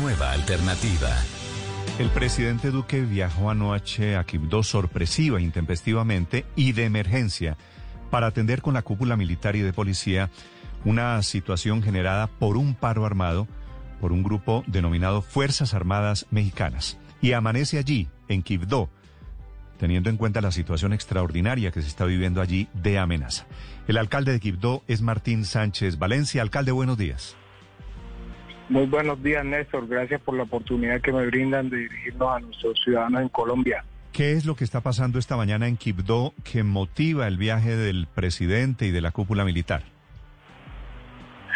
Nueva alternativa. El presidente Duque viajó anoche a Quibdó sorpresiva, intempestivamente y de emergencia para atender con la cúpula militar y de policía una situación generada por un paro armado por un grupo denominado Fuerzas Armadas Mexicanas. Y amanece allí, en Quibdó, teniendo en cuenta la situación extraordinaria que se está viviendo allí de amenaza. El alcalde de Quibdó es Martín Sánchez Valencia. Alcalde, buenos días. Muy buenos días, Néstor. Gracias por la oportunidad que me brindan de dirigirnos a nuestros ciudadanos en Colombia. ¿Qué es lo que está pasando esta mañana en Quibdó que motiva el viaje del presidente y de la cúpula militar?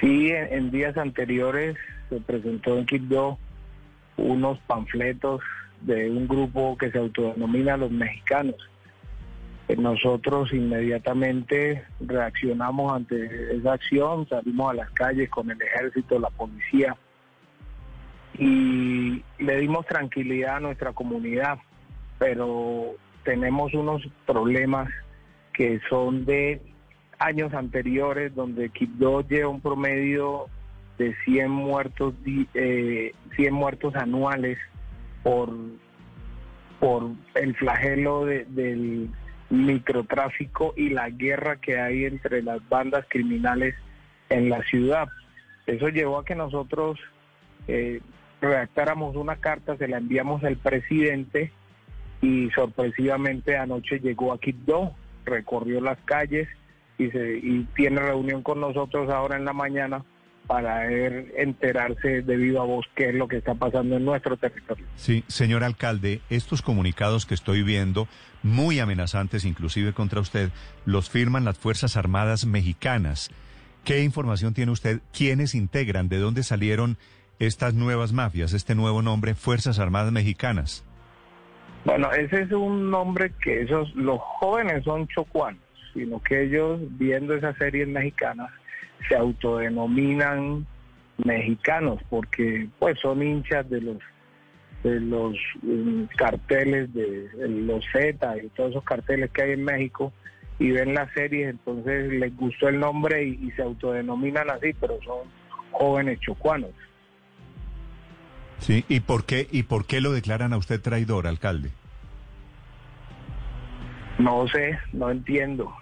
Sí, en, en días anteriores se presentó en Quibdó unos panfletos de un grupo que se autodenomina los mexicanos. Eh, Nosotros inmediatamente reaccionamos ante esa acción, salimos a las calles con el ejército, la policía y le dimos tranquilidad a nuestra comunidad, pero tenemos unos problemas que son de años anteriores donde Quibdó lleva un promedio de 100 muertos, di- eh, 100 muertos anuales por, por el flagelo de- del microtráfico y la guerra que hay entre las bandas criminales en la ciudad. Eso llevó a que nosotros eh, redactáramos una carta, se la enviamos al presidente y sorpresivamente anoche llegó a Quibdó, recorrió las calles y, se, y tiene reunión con nosotros ahora en la mañana para enterarse de viva voz qué es lo que está pasando en nuestro territorio. Sí, señor alcalde, estos comunicados que estoy viendo, muy amenazantes inclusive contra usted, los firman las Fuerzas Armadas Mexicanas. ¿Qué información tiene usted? ¿Quiénes integran? ¿De dónde salieron estas nuevas mafias, este nuevo nombre, Fuerzas Armadas Mexicanas? Bueno, ese es un nombre que esos, los jóvenes son chocuanos, sino que ellos, viendo esas series mexicanas, se autodenominan mexicanos porque pues son hinchas de los de los mm, carteles de, de los Z y todos esos carteles que hay en México y ven las series, entonces les gustó el nombre y, y se autodenominan así, pero son jóvenes chocuanos. Sí, ¿y por qué y por qué lo declaran a usted traidor, alcalde? No sé, no entiendo.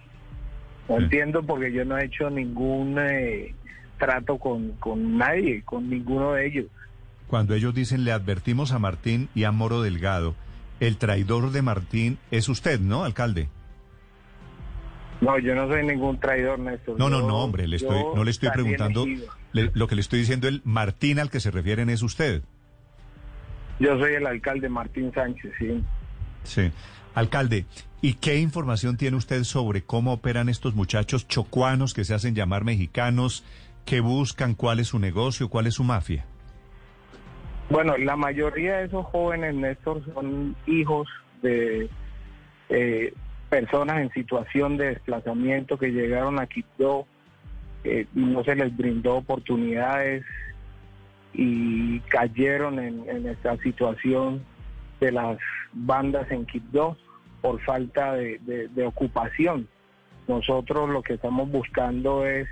No entiendo porque yo no he hecho ningún eh, trato con, con nadie, con ninguno de ellos. Cuando ellos dicen le advertimos a Martín y a Moro Delgado, el traidor de Martín es usted, ¿no, alcalde? No, yo no soy ningún traidor, Néstor. No, no, no, hombre, le estoy, no le estoy preguntando, le- lo que le estoy diciendo, el Martín al que se refieren es usted. Yo soy el alcalde Martín Sánchez, sí. Sí. Alcalde, ¿y qué información tiene usted sobre cómo operan estos muchachos chocuanos que se hacen llamar mexicanos, que buscan cuál es su negocio, cuál es su mafia? Bueno, la mayoría de esos jóvenes, Néstor, son hijos de eh, personas en situación de desplazamiento que llegaron a Quito eh, y no se les brindó oportunidades y cayeron en, en esta situación de las bandas en Quibdó por falta de, de- ocupación. Nosotros lo que estamos buscando es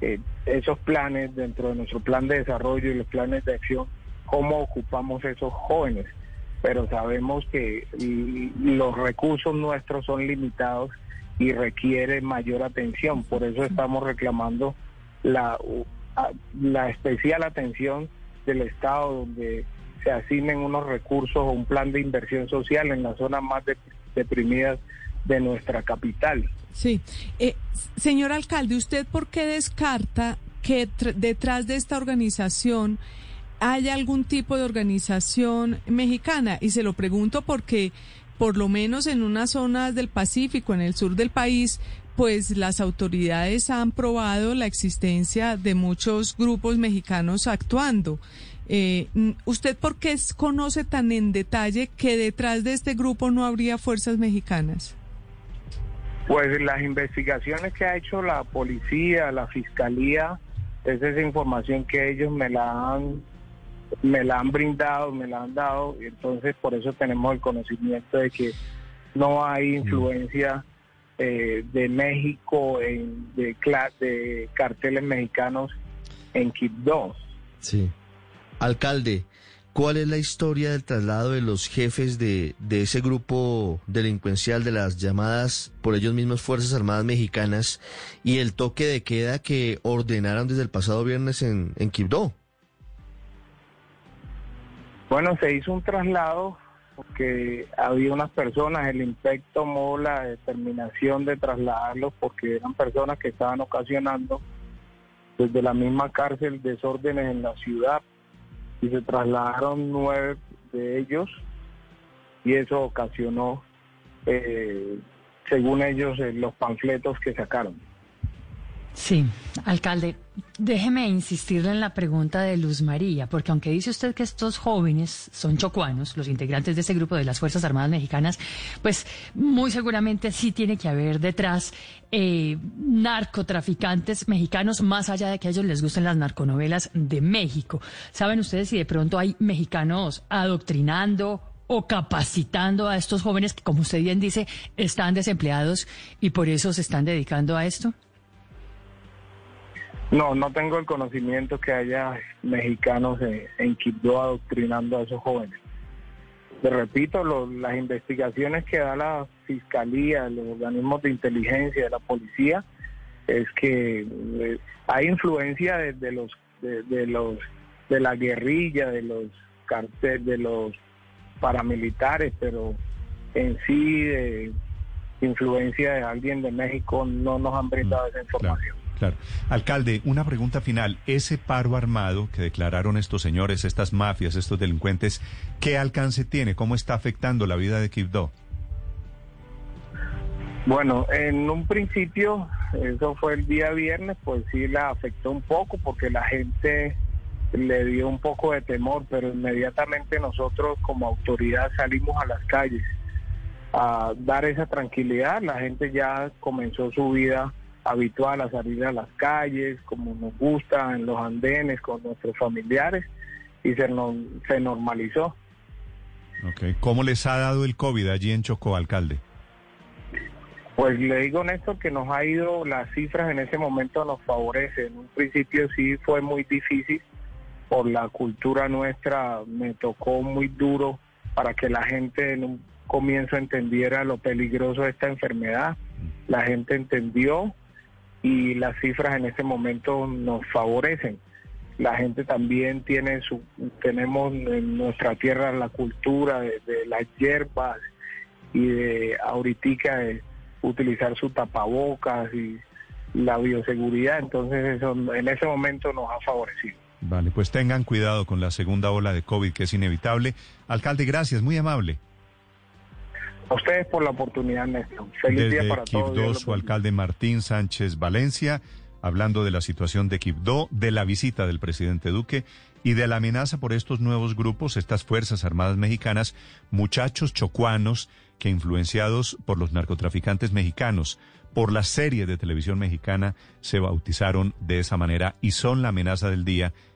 eh, esos planes dentro de nuestro plan de desarrollo y los planes de acción, cómo ocupamos esos jóvenes. Pero sabemos que los recursos nuestros son limitados y requiere mayor atención. Por eso estamos reclamando la, la especial atención del Estado, donde asignen unos recursos o un plan de inversión social en las zonas más de- deprimidas de nuestra capital. Sí. Eh, señor alcalde, ¿usted por qué descarta que tr- detrás de esta organización haya algún tipo de organización mexicana? Y se lo pregunto porque, por lo menos en unas zonas del Pacífico, en el sur del país, pues las autoridades han probado la existencia de muchos grupos mexicanos actuando. Eh, ¿Usted por qué conoce tan en detalle que detrás de este grupo no habría fuerzas mexicanas? Pues las investigaciones que ha hecho la policía, la fiscalía, es esa información que ellos me la han me la han brindado, me la han dado, y entonces por eso tenemos el conocimiento de que no hay influencia eh, de México en, de, de carteles mexicanos en Quibdó. Sí. Alcalde, ¿cuál es la historia del traslado de los jefes de, de ese grupo delincuencial de las llamadas por ellos mismos Fuerzas Armadas Mexicanas y el toque de queda que ordenaron desde el pasado viernes en, en Quibdó? Bueno, se hizo un traslado porque había unas personas, el IMPEC tomó la determinación de trasladarlos porque eran personas que estaban ocasionando desde la misma cárcel desórdenes en la ciudad y se trasladaron nueve de ellos y eso ocasionó, eh, según ellos, eh, los panfletos que sacaron. Sí, alcalde, déjeme insistirle en la pregunta de Luz María, porque aunque dice usted que estos jóvenes son chocuanos, los integrantes de ese grupo de las Fuerzas Armadas Mexicanas, pues muy seguramente sí tiene que haber detrás eh, narcotraficantes mexicanos, más allá de que a ellos les gusten las narconovelas de México. ¿Saben ustedes si de pronto hay mexicanos adoctrinando o capacitando a estos jóvenes que, como usted bien dice, están desempleados y por eso se están dedicando a esto? No, no tengo el conocimiento que haya mexicanos en, Quibdó adoctrinando a esos jóvenes. Le repito, las investigaciones que da la Fiscalía, los organismos de inteligencia, de la policía, es que eh, hay influencia de, los de, los de la guerrilla, de los carteles, de los paramilitares, pero en sí de influencia de alguien de México no nos han brindado esa información. Claro. Alcalde, una pregunta final. Ese paro armado que declararon estos señores, estas mafias, estos delincuentes, ¿qué alcance tiene? ¿Cómo está afectando la vida de Quibdó? Bueno, en un principio, eso fue el día viernes, pues sí la afectó un poco porque la gente le dio un poco de temor, pero inmediatamente nosotros como autoridad salimos a las calles a dar esa tranquilidad. La gente ya comenzó su vida habitual a salir a las calles, como nos gusta, en los andenes con nuestros familiares, y se, se normalizó. Okay. ¿Cómo les ha dado el COVID allí en Chocó, alcalde? Pues le digo, Néstor, que nos ha ido, las cifras en ese momento nos favorecen. En un principio sí fue muy difícil por la cultura nuestra, me tocó muy duro para que la gente en un comienzo entendiera lo peligroso de esta enfermedad. La gente entendió, y las cifras en este momento nos favorecen. La gente también tiene su, tenemos en nuestra tierra la cultura de, las hierbas y de ahorita de utilizar su tapabocas y la bioseguridad, entonces eso en ese momento nos ha favorecido. Vale, pues tengan cuidado con la segunda ola de COVID que es inevitable. Alcalde, gracias, muy amable. A ustedes por la oportunidad, Néstor. Feliz día para todos. su alcalde Martín Sánchez Valencia, hablando de la situación de Quibdó, de la visita del presidente Duque y de la amenaza por estos nuevos grupos, estas Fuerzas Armadas Mexicanas, muchachos chocuanos que influenciados por los narcotraficantes mexicanos, por la serie de televisión mexicana, se bautizaron de esa manera y son la amenaza del día